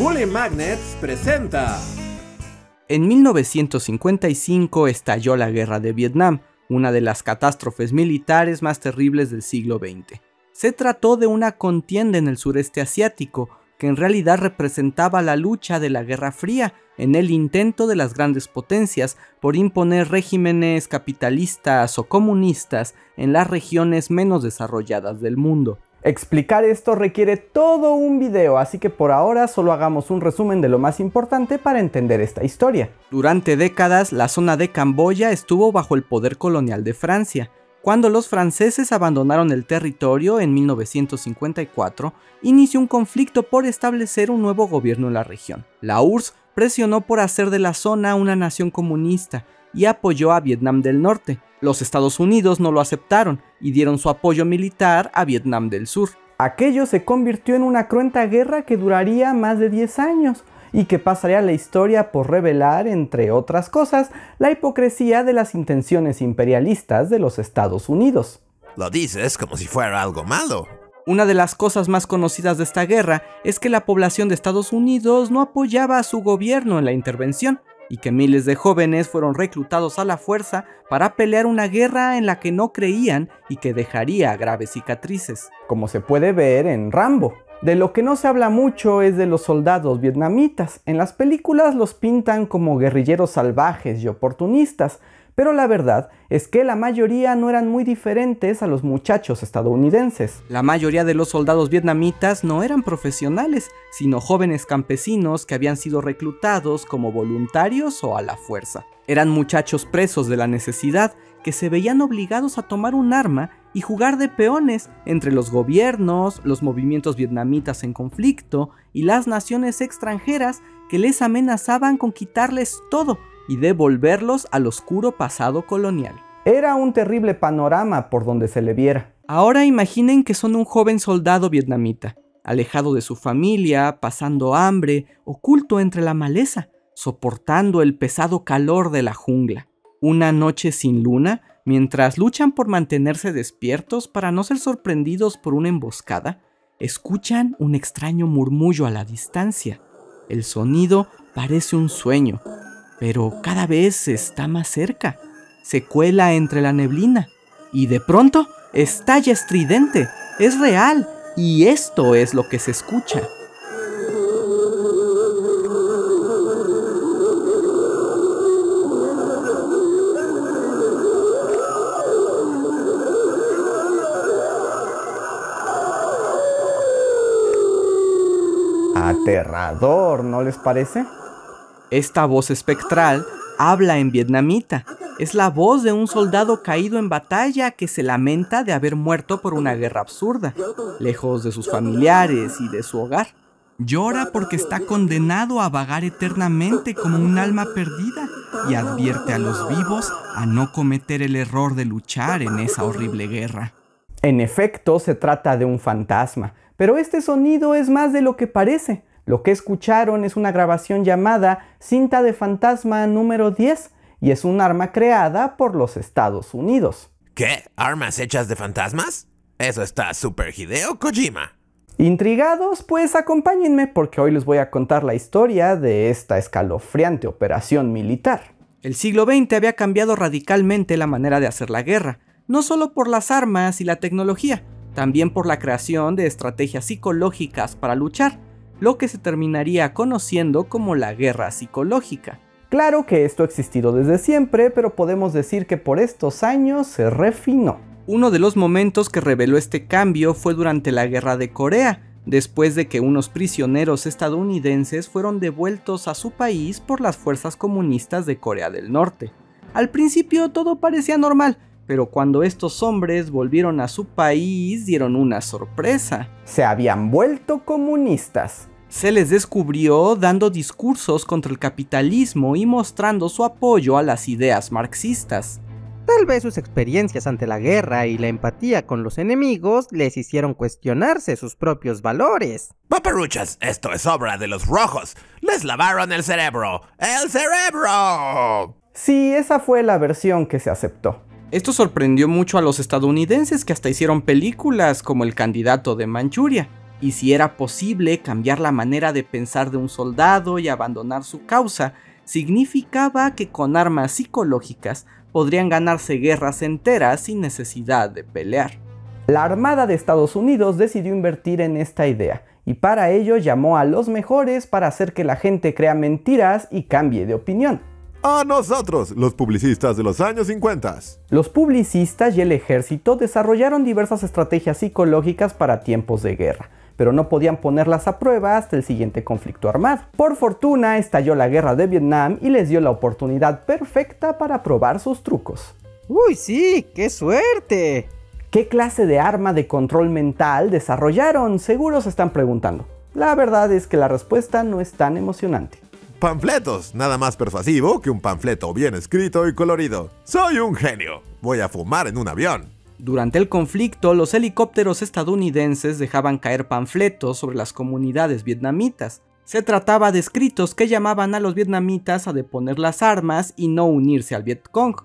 Bully Magnets presenta. En 1955 estalló la Guerra de Vietnam, una de las catástrofes militares más terribles del siglo XX. Se trató de una contienda en el sureste asiático, que en realidad representaba la lucha de la Guerra Fría en el intento de las grandes potencias por imponer regímenes capitalistas o comunistas en las regiones menos desarrolladas del mundo. Explicar esto requiere todo un video, así que por ahora solo hagamos un resumen de lo más importante para entender esta historia. Durante décadas, la zona de Camboya estuvo bajo el poder colonial de Francia, cuando los franceses abandonaron el territorio en 1954, inició un conflicto por establecer un nuevo gobierno en la región. La URSS presionó por hacer de la zona una nación comunista y apoyó a Vietnam del Norte. Los Estados Unidos no lo aceptaron y dieron su apoyo militar a Vietnam del Sur. Aquello se convirtió en una cruenta guerra que duraría más de 10 años y que pasaría a la historia por revelar, entre otras cosas, la hipocresía de las intenciones imperialistas de los Estados Unidos. Lo dices como si fuera algo malo. Una de las cosas más conocidas de esta guerra es que la población de Estados Unidos no apoyaba a su gobierno en la intervención y que miles de jóvenes fueron reclutados a la fuerza para pelear una guerra en la que no creían y que dejaría graves cicatrices. Como se puede ver en Rambo. De lo que no se habla mucho es de los soldados vietnamitas. En las películas los pintan como guerrilleros salvajes y oportunistas, pero la verdad es que la mayoría no eran muy diferentes a los muchachos estadounidenses. La mayoría de los soldados vietnamitas no eran profesionales, sino jóvenes campesinos que habían sido reclutados como voluntarios o a la fuerza. Eran muchachos presos de la necesidad que se veían obligados a tomar un arma y jugar de peones entre los gobiernos, los movimientos vietnamitas en conflicto y las naciones extranjeras que les amenazaban con quitarles todo y devolverlos al oscuro pasado colonial. Era un terrible panorama por donde se le viera. Ahora imaginen que son un joven soldado vietnamita, alejado de su familia, pasando hambre, oculto entre la maleza, soportando el pesado calor de la jungla. Una noche sin luna, Mientras luchan por mantenerse despiertos para no ser sorprendidos por una emboscada, escuchan un extraño murmullo a la distancia. El sonido parece un sueño, pero cada vez está más cerca. Se cuela entre la neblina y de pronto estalla estridente. Es real y esto es lo que se escucha. Aterrador, ¿no les parece? Esta voz espectral habla en vietnamita. Es la voz de un soldado caído en batalla que se lamenta de haber muerto por una guerra absurda, lejos de sus familiares y de su hogar. Llora porque está condenado a vagar eternamente como un alma perdida y advierte a los vivos a no cometer el error de luchar en esa horrible guerra. En efecto, se trata de un fantasma, pero este sonido es más de lo que parece. Lo que escucharon es una grabación llamada Cinta de Fantasma número 10 y es un arma creada por los Estados Unidos. ¿Qué? ¿Armas hechas de fantasmas? Eso está super Hideo Kojima. Intrigados, pues acompáñenme porque hoy les voy a contar la historia de esta escalofriante operación militar. El siglo XX había cambiado radicalmente la manera de hacer la guerra, no solo por las armas y la tecnología, también por la creación de estrategias psicológicas para luchar, lo que se terminaría conociendo como la guerra psicológica. Claro que esto ha existido desde siempre, pero podemos decir que por estos años se refinó. Uno de los momentos que reveló este cambio fue durante la Guerra de Corea, después de que unos prisioneros estadounidenses fueron devueltos a su país por las fuerzas comunistas de Corea del Norte. Al principio todo parecía normal, pero cuando estos hombres volvieron a su país dieron una sorpresa. Se habían vuelto comunistas. Se les descubrió dando discursos contra el capitalismo y mostrando su apoyo a las ideas marxistas. Tal vez sus experiencias ante la guerra y la empatía con los enemigos les hicieron cuestionarse sus propios valores. Paparuchas, esto es obra de los rojos. Les lavaron el cerebro. ¡El cerebro! Sí, esa fue la versión que se aceptó. Esto sorprendió mucho a los estadounidenses que hasta hicieron películas como El candidato de Manchuria. y si era posible cambiar la manera de pensar de un soldado y abandonar su causa, significaba que con armas psicológicas podrían ganarse guerras enteras sin necesidad de pelear. La Armada de Estados Unidos decidió invertir en esta idea y para ello llamó a los mejores para hacer que la gente crea mentiras y cambie de opinión. A nosotros, los publicistas de los años 50. Los publicistas y el ejército desarrollaron diversas estrategias psicológicas para tiempos de guerra, pero no podían ponerlas a prueba hasta el siguiente conflicto armado. Por fortuna, estalló la guerra de Vietnam y les dio la oportunidad perfecta para probar sus trucos. ¡Uy, sí! ¡Qué suerte! ¿Qué clase de arma de control mental desarrollaron? Seguro se están preguntando. La verdad es que la respuesta no es tan emocionante. Panfletos, nada más persuasivo que un panfleto bien escrito y colorido. Soy un genio. Voy a fumar en un avión. Durante el conflicto, los helicópteros estadounidenses dejaban caer panfletos sobre las comunidades vietnamitas. Se trataba de escritos que llamaban a los vietnamitas a deponer las armas y no unirse al Vietcong.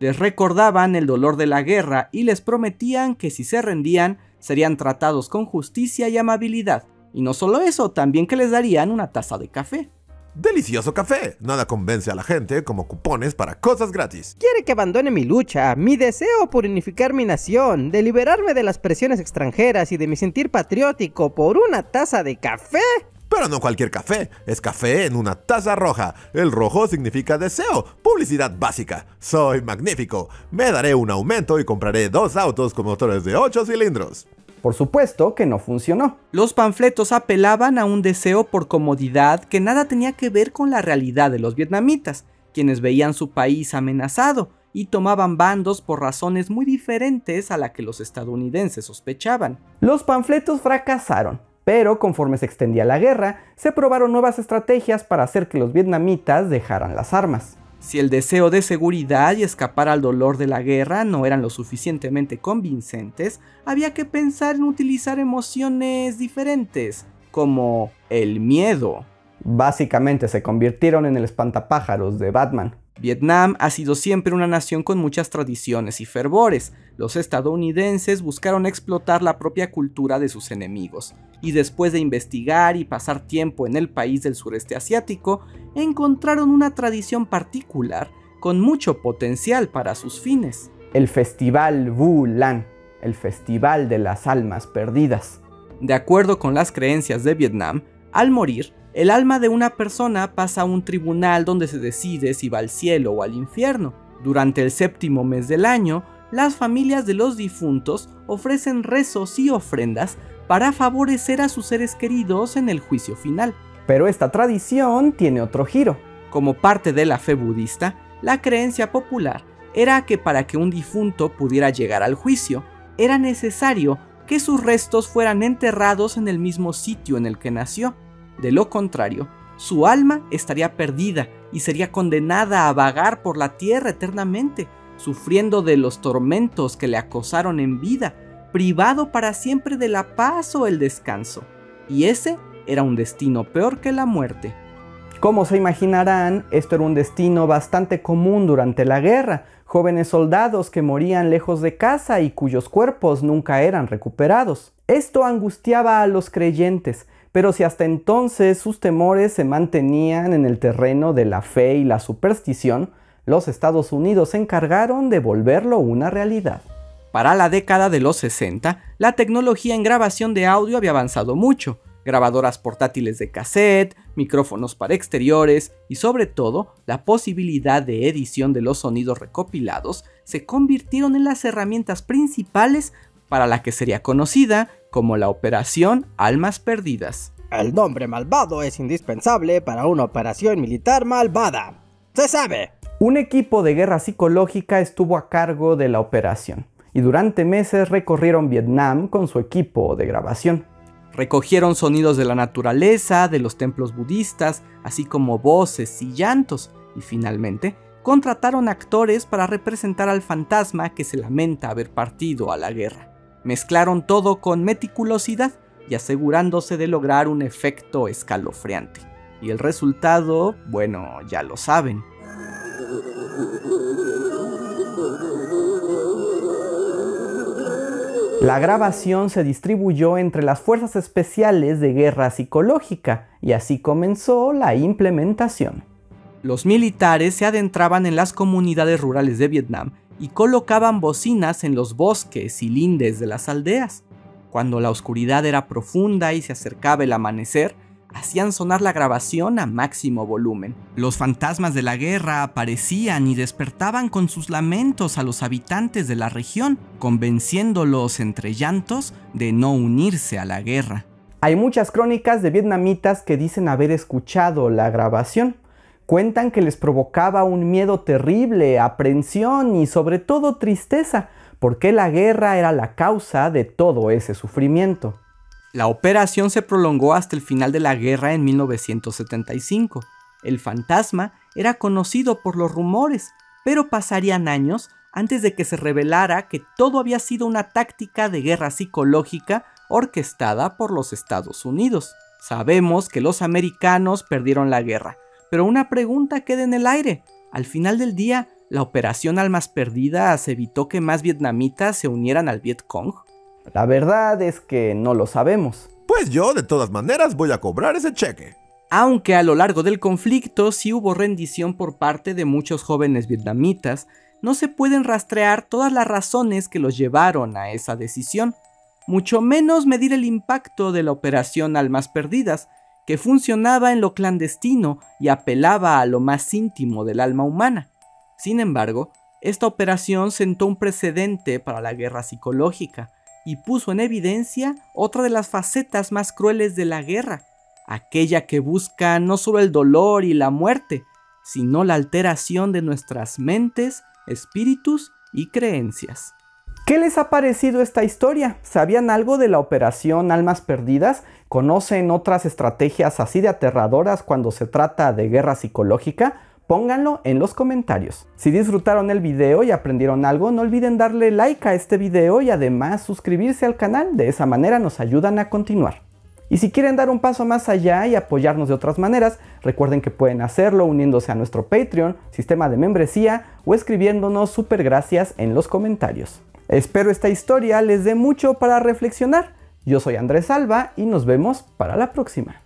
Les recordaban el dolor de la guerra y les prometían que si se rendían serían tratados con justicia y amabilidad. Y no solo eso, también que les darían una taza de café. Delicioso café. Nada convence a la gente como cupones para cosas gratis. Quiere que abandone mi lucha, mi deseo por unificar mi nación, de liberarme de las presiones extranjeras y de mi sentir patriótico por una taza de café. Pero no cualquier café, es café en una taza roja. El rojo significa deseo, publicidad básica. Soy magnífico. Me daré un aumento y compraré dos autos con motores de 8 cilindros. Por supuesto que no funcionó. Los panfletos apelaban a un deseo por comodidad que nada tenía que ver con la realidad de los vietnamitas, quienes veían su país amenazado y tomaban bandos por razones muy diferentes a la que los estadounidenses sospechaban. Los panfletos fracasaron, pero conforme se extendía la guerra, se probaron nuevas estrategias para hacer que los vietnamitas dejaran las armas. Si el deseo de seguridad y escapar al dolor de la guerra no eran lo suficientemente convincentes, había que pensar en utilizar emociones diferentes, como el miedo. Básicamente se convirtieron en el espantapájaros de Batman. Vietnam ha sido siempre una nación con muchas tradiciones y fervores. Los estadounidenses buscaron explotar la propia cultura de sus enemigos, y después de investigar y pasar tiempo en el país del sureste asiático, encontraron una tradición particular con mucho potencial para sus fines. El Festival Vu Lan, el Festival de las Almas Perdidas. De acuerdo con las creencias de Vietnam, al morir, el alma de una persona pasa a un tribunal donde se decide si va al cielo o al infierno. Durante el séptimo mes del año, las familias de los difuntos ofrecen rezos y ofrendas para favorecer a sus seres queridos en el juicio final. Pero esta tradición tiene otro giro. Como parte de la fe budista, la creencia popular era que para que un difunto pudiera llegar al juicio, era necesario que sus restos fueran enterrados en el mismo sitio en el que nació. De lo contrario, su alma estaría perdida y sería condenada a vagar por la tierra eternamente, sufriendo de los tormentos que le acosaron en vida, privado para siempre de la paz o el descanso. Y ese era un destino peor que la muerte. Como se imaginarán, esto era un destino bastante común durante la guerra, jóvenes soldados que morían lejos de casa y cuyos cuerpos nunca eran recuperados. Esto angustiaba a los creyentes, pero si hasta entonces sus temores se mantenían en el terreno de la fe y la superstición, los Estados Unidos se encargaron de volverlo una realidad. Para la década de los 60, la tecnología en grabación de audio había avanzado mucho. Grabadoras portátiles de cassette, micrófonos para exteriores y sobre todo la posibilidad de edición de los sonidos recopilados se convirtieron en las herramientas principales para la que sería conocida como la Operación Almas Perdidas. El nombre malvado es indispensable para una operación militar malvada. ¡Se sabe! Un equipo de guerra psicológica estuvo a cargo de la operación y durante meses recorrieron Vietnam con su equipo de grabación. Recogieron sonidos de la naturaleza, de los templos budistas, así como voces y llantos, y finalmente contrataron actores para representar al fantasma que se lamenta haber partido a la guerra. Mezclaron todo con meticulosidad y asegurándose de lograr un efecto escalofriante. Y el resultado, bueno, ya lo saben. La grabación se distribuyó entre las fuerzas especiales de guerra psicológica y así comenzó la implementación. Los militares se adentraban en las comunidades rurales de Vietnam y colocaban bocinas en los bosques y lindes de las aldeas. Cuando la oscuridad era profunda y se acercaba el amanecer, hacían sonar la grabación a máximo volumen. Los fantasmas de la guerra aparecían y despertaban con sus lamentos a los habitantes de la región, convenciéndolos entre llantos de no unirse a la guerra. Hay muchas crónicas de vietnamitas que dicen haber escuchado la grabación. Cuentan que les provocaba un miedo terrible, aprensión y sobre todo tristeza, porque la guerra era la causa de todo ese sufrimiento. La operación se prolongó hasta el final de la guerra en 1975. El fantasma era conocido por los rumores, pero pasarían años antes de que se revelara que todo había sido una táctica de guerra psicológica orquestada por los Estados Unidos. Sabemos que los americanos perdieron la guerra, pero una pregunta queda en el aire. Al final del día, ¿La operación Almas Perdidas evitó que más vietnamitas se unieran al Vietcong? La verdad es que no lo sabemos. Pues yo, de todas maneras, voy a cobrar ese cheque. Aunque a lo largo del conflicto sí hubo rendición por parte de muchos jóvenes vietnamitas, no se pueden rastrear todas las razones que los llevaron a esa decisión, mucho menos medir el impacto de la operación Almas Perdidas, que funcionaba en lo clandestino y apelaba a lo más íntimo del alma humana. Sin embargo, esta operación sentó un precedente para la guerra psicológica y puso en evidencia otra de las facetas más crueles de la guerra, aquella que busca no solo el dolor y la muerte, sino la alteración de nuestras mentes, espíritus y creencias. ¿Qué les ha parecido esta historia? ¿Sabían algo de la operación Almas Perdidas? ¿Conocen otras estrategias así de aterradoras cuando se trata de guerra psicológica? Pónganlo en los comentarios. Si disfrutaron el video y aprendieron algo, no olviden darle like a este video y además suscribirse al canal, de esa manera nos ayudan a continuar. Y si quieren dar un paso más allá y apoyarnos de otras maneras, recuerden que pueden hacerlo uniéndose a nuestro Patreon, sistema de membresía o escribiéndonos super gracias en los comentarios. Espero esta historia les dé mucho para reflexionar. Yo soy Andrés Alba y nos vemos para la próxima.